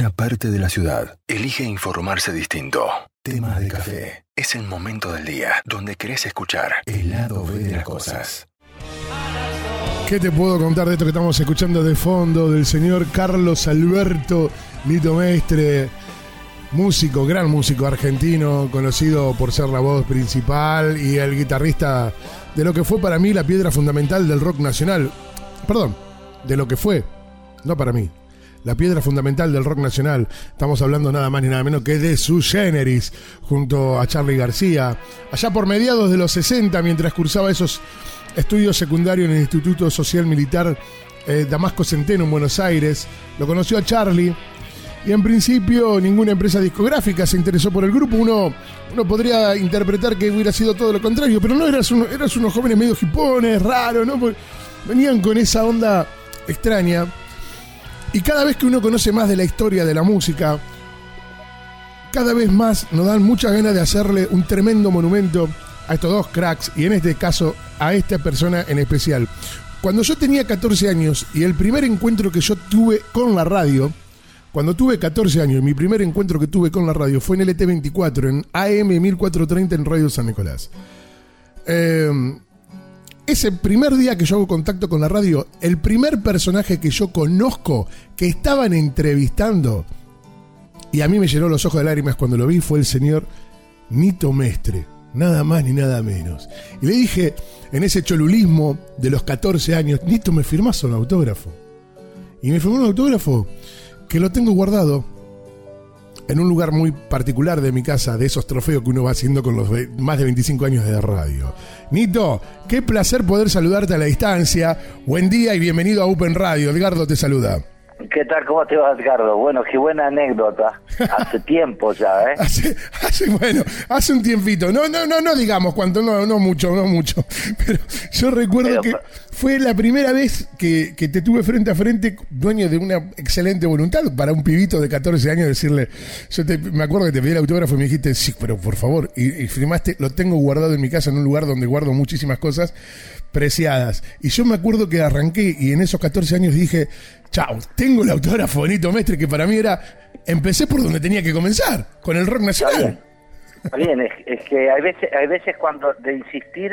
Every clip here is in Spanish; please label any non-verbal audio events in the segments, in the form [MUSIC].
una parte de la ciudad. Elige informarse distinto. Temas de café. Es el momento del día donde querés escuchar el lado B de las cosas. ¿Qué te puedo contar de esto que estamos escuchando de fondo del señor Carlos Alberto Lito Mestre? Músico, gran músico argentino, conocido por ser la voz principal y el guitarrista de lo que fue para mí la piedra fundamental del rock nacional. Perdón, de lo que fue, no para mí, la piedra fundamental del rock nacional. Estamos hablando nada más ni nada menos que de su generis, junto a Charlie García. Allá por mediados de los 60, mientras cursaba esos estudios secundarios en el Instituto Social Militar eh, Damasco Centeno en Buenos Aires, lo conoció a Charlie. Y en principio ninguna empresa discográfica se interesó por el grupo. Uno, uno podría interpretar que hubiera sido todo lo contrario, pero no, eras, eras unos jóvenes medio hipones, raros, ¿no? Venían con esa onda extraña. Y cada vez que uno conoce más de la historia de la música, cada vez más nos dan muchas ganas de hacerle un tremendo monumento a estos dos cracks y en este caso a esta persona en especial. Cuando yo tenía 14 años y el primer encuentro que yo tuve con la radio, cuando tuve 14 años, mi primer encuentro que tuve con la radio fue en LT24, en AM 1430 en Radio San Nicolás. Eh, ese primer día que yo hago contacto con la radio, el primer personaje que yo conozco que estaban entrevistando, y a mí me llenó los ojos de lágrimas cuando lo vi, fue el señor Nito Mestre. Nada más ni nada menos. Y le dije, en ese cholulismo de los 14 años, Nito, ¿me firmás un autógrafo? Y me firmó un autógrafo que lo tengo guardado en un lugar muy particular de mi casa, de esos trofeos que uno va haciendo con los más de 25 años de radio. Nito, qué placer poder saludarte a la distancia. Buen día y bienvenido a Open Radio. Edgardo te saluda. ¿Qué tal? ¿Cómo te va, Edgardo? Bueno, qué buena anécdota. Hace [LAUGHS] tiempo ya, ¿eh? hace, hace, bueno, hace un tiempito. No, no, no, no digamos cuánto, no, no mucho, no mucho. [LAUGHS] Pero yo recuerdo que fue la primera vez que, que, te tuve frente a frente, dueño de una excelente voluntad, para un pibito de 14 años decirle, yo te, me acuerdo que te pedí el autógrafo y me dijiste, sí, pero por favor, y, y firmaste, lo tengo guardado en mi casa, en un lugar donde guardo muchísimas cosas preciadas. Y yo me acuerdo que arranqué y en esos 14 años dije, chao, tengo el autógrafo bonito Mestre, que para mí era, empecé por donde tenía que comenzar, con el rock nacional. Está bien, es, que hay veces, hay veces cuando de insistir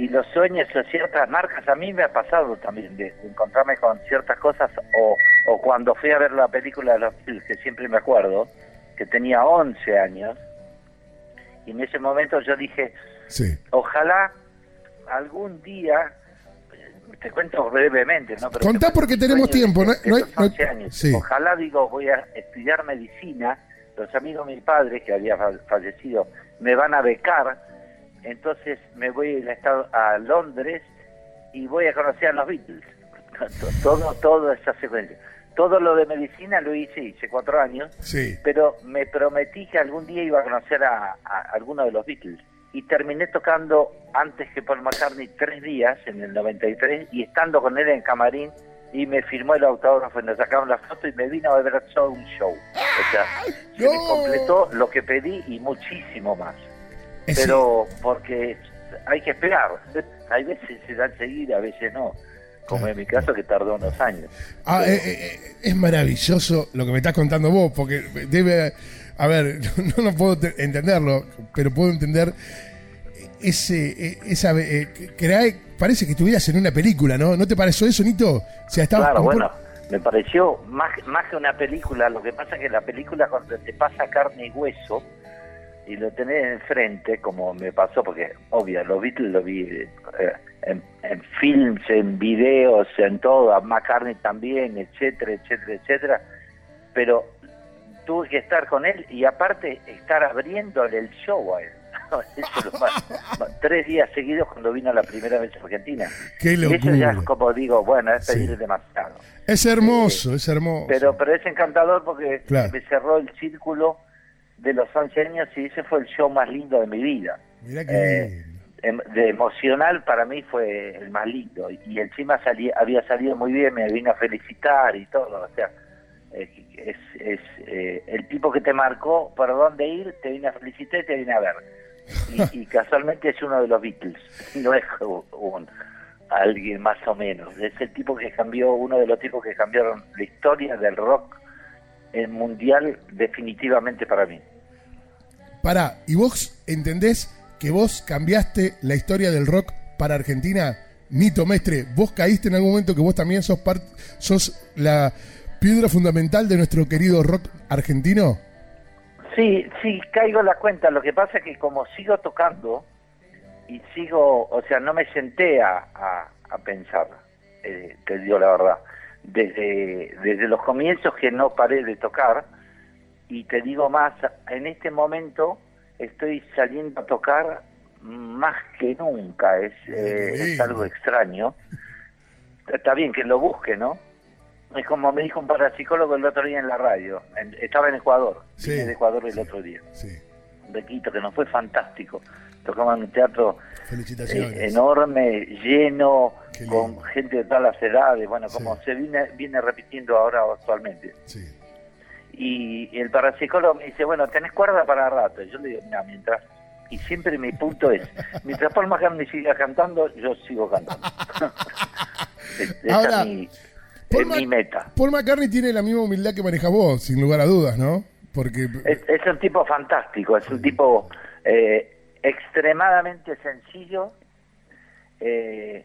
y los sueños o ciertas marcas, a mí me ha pasado también de, encontrarme con ciertas cosas o, o, cuando fui a ver la película de los que siempre me acuerdo, que tenía 11 años, y en ese momento yo dije, sí. ojalá algún día te cuento brevemente, ¿no? Pero Contá porque tenemos tiempo, ¿no? no, hay, años. Ojalá, digo, voy a estudiar medicina, los amigos de mi padre, que había fallecido, me van a becar, entonces me voy a, a Londres y voy a conocer a los Beatles. [LAUGHS] todo, todo esa secuencia. Todo lo de medicina lo hice, hice cuatro años, sí. pero me prometí que algún día iba a conocer a, a alguno de los Beatles y terminé tocando antes que Paul McCartney tres días en el 93 y estando con él en camarín y me firmó el autógrafo y nos sacaron la foto y me vino a ver todo un show. O sea, se me completó lo que pedí y muchísimo más. Pero porque hay que esperar. [LAUGHS] Hay veces se da enseguida, a veces no. Como en mi caso que tardó unos años. Ah, eh, eh, es maravilloso lo que me estás contando vos, porque debe a ver, [LAUGHS] no, no puedo entenderlo, pero puedo entender ese, e, esa, eh, que parece que estuvieras en una película, ¿no? ¿No te pareció eso, Nito? O sea, claro, bueno, me pareció más, más que una película, lo que pasa es que la película cuando te pasa carne y hueso y lo tenés enfrente, como me pasó, porque obvio, los Beatles lo vi eh, en, en, films, en videos, en todo, a McCartney también, etcétera, etcétera, etcétera, pero tuve que estar con él y aparte estar abriéndole el show a él. [LAUGHS] Tres días seguidos cuando vino la primera vez a Argentina. Qué locura. Eso ya es como digo, bueno, es pedir demasiado. Es hermoso, es hermoso. Pero, pero es encantador porque me cerró el círculo de los 11 años y ese fue el show más lindo de mi vida. Mira qué eh, de emocional para mí fue el más lindo y encima salí, había salido muy bien, me vino a felicitar y todo, o sea, es, es eh, el tipo que te marcó por dónde ir, te viene a felicitar y te viene a ver. [LAUGHS] Y, casualmente es uno de los Beatles, [LAUGHS] no es un, alguien más o menos. Es el tipo que cambió, uno de los tipos que cambiaron la historia del rock el mundial definitivamente para mí. Pará, ¿y vos entendés que vos cambiaste la historia del rock para Argentina? Nito Mestre, ¿vos caíste en algún momento que vos también sos, part sos la piedra fundamental de nuestro querido rock argentino? Sí, sí, caigo en la cuenta. Lo que pasa es que como sigo tocando y sigo, o sea, no me senté a, a, pensar, eh, te digo la verdad. Desde, desde los comienzos que no paré de tocar, y te digo más, en este momento estoy saliendo a tocar más que nunca, es, eh, es algo extraño. Está bien que lo busque, ¿no? Es como me dijo un parapsicólogo el otro día en la radio. estaba en Ecuador. Sí. en Ecuador el otro día. Sí. De Quito, que nos fue fantástico. Tocamos en un teatro eh, enorme, lleno, con gente de todas las edades. Bueno, como se viene, viene repitiendo ahora actualmente. Sí. Y, el parapsicólogo me dice, bueno, tenés cuerda para rato. Y yo le digo, mira, mientras... Y siempre mi punto es, [LAUGHS] mientras Paul McCartney siga cantando, yo sigo cantando. [LAUGHS] Ahora, Paul mi meta. Paul McCartney tiene la misma humildad que manejas vos, sin lugar a dudas, ¿no? Porque es, un tipo fantástico, es un tipo eh, extremadamente sencillo eh,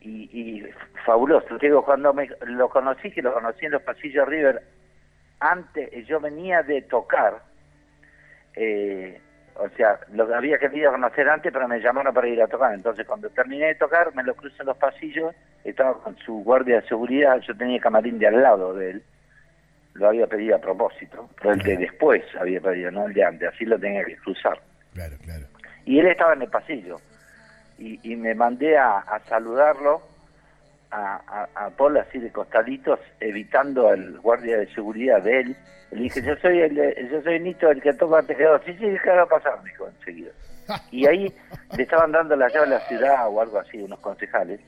y, fabuloso. Digo, cuando me, lo conocí, que lo conocí en los pasillos River, antes yo venía de tocar, eh, o sea, lo había querido conocer antes, pero me llamaron para ir a tocar. Entonces, cuando terminé de tocar, me lo crucé en los pasillos, estaba con su guardia de seguridad, yo tenía camarín de al lado de él, lo había pedido a propósito, pero el de después había pedido, no el de antes, así lo tenía que cruzar. Claro, claro. Y él estaba en el pasillo, y, me mandé a, saludarlo a, Paul así de costaditos, evitando al guardia de seguridad de él, le dije, yo soy el, yo soy Nito, el que toca tejedor. Sí, sí, déjalo pasar, me dijo enseguida. Y ahí le estaban dando la llave a la ciudad o algo así, unos concejales.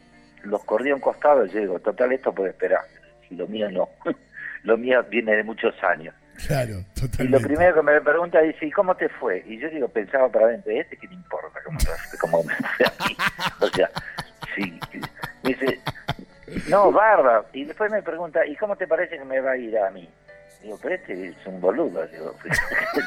Los corrí a un costado y yo digo, total, esto puede esperar. Y lo mío no. [LAUGHS] lo mío viene de muchos años. Claro, totalmente. Y lo primero que me pregunta dice, ¿y cómo te fue? Y yo digo, pensaba para adentro, ¿este qué me importa cómo, cómo me fue aquí? [LAUGHS] O sea, sí. Me dice, no, barba. Y después me pregunta, ¿y cómo te parece que me va a ir a mí? Digo, pero este es un boludo. Digo,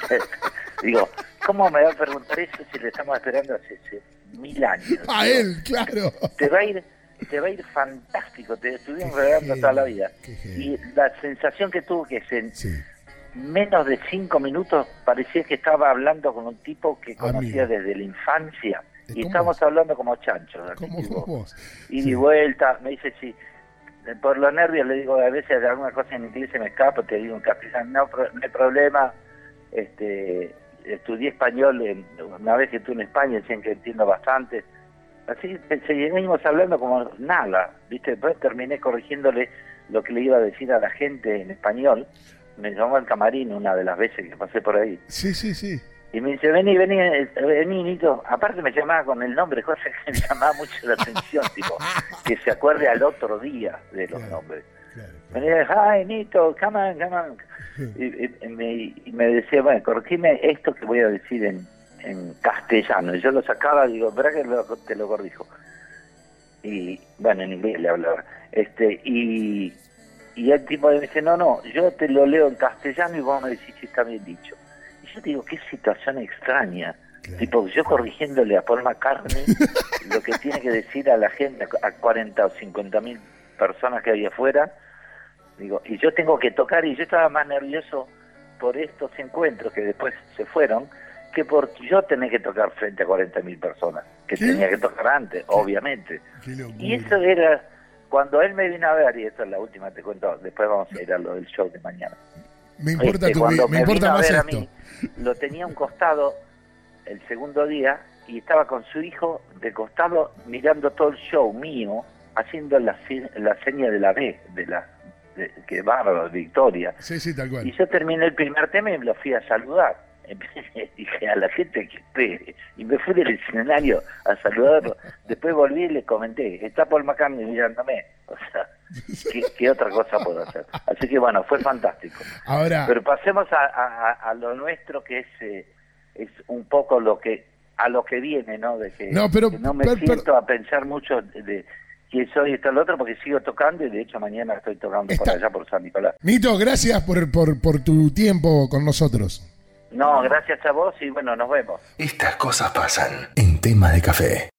[LAUGHS] digo, ¿cómo me va a preguntar eso si le estamos esperando hace, mil años? [LAUGHS] A él, claro. Te va a ir te va a ir fantástico, te estuvimos regalando toda la vida. Y la sensación que tuvo que es en menos de cinco minutos parecía que estaba hablando con un tipo que conocía desde la infancia. Y estamos hablando como chanchos. Y de vuelta, me dice, sí, por los nervios le digo a veces de alguna cosa en inglés se me escapa, te digo en castellano, no, no hay problema, este, estudié español en, una vez que estuve en España, decían que entiendo bastante, así seguimos hablando como nada, viste, después terminé corrigiéndole lo que le iba a decir a la gente en español, me llamó al camarín una de las veces que pasé por ahí. Sí, sí, sí. Y me dice, vení, vení, vení, Nito. Aparte me llamaba con el nombre, [LAUGHS] cosa que me llamaba mucho la atención, tipo, que se acuerde al otro día de los nombres. Me decía, hi, Nito, come on, come on. Y, me, decía, bueno, corregime esto que voy a decir en, en castellano. Y yo lo sacaba, digo, ¿verdad que te lo corrijo? Y, bueno, en inglés le hablaba. Este, y, y el tipo me dice, no, no, yo te lo leo en castellano y vos me decís si está bien dicho yo digo, qué situación extraña. Tipo, yo corrigiéndole a Paul McCartney [LAUGHS] lo que tiene que decir a la gente, a 40 o 50 mil personas que hay afuera, digo, y yo tengo que tocar, y yo estaba más nervioso por estos encuentros que después se fueron, que por yo tener que tocar frente a 40 mil personas, que tenía que tocar antes, obviamente. Y eso era, cuando él me vino a ver, y esto es la última, te cuento, después vamos a ir a lo del show de mañana. Me importa, este, tu, me, importa más esto. A mí, lo tenía un costado el segundo día y estaba con su hijo de costado mirando todo el show mío, haciendo la, la seña de la B, de la de, que bárbaro, Victoria. Sí, sí, tal cual. Y yo terminé el primer tema y me lo fui a saludar. [LAUGHS] Dije a la gente que espere. Y me fui del escenario a saludarlo. Después volví y le comenté, está Paul McCartney mirándome. O sea, ¿qué, otra cosa puedo hacer? Así que bueno, fue fantástico. Ahora... Pero pasemos a, lo nuestro que es, eh, es un poco lo que a lo que viene, ¿no? De que no, pero, no me siento a pensar mucho de, quién soy, está el otro, porque sigo tocando y de hecho mañana estoy tocando por allá por San Nicolás. Nito, gracias por, por, por tu tiempo con nosotros. No, gracias a vos y bueno, nos vemos. Estas cosas pasan en tema de café.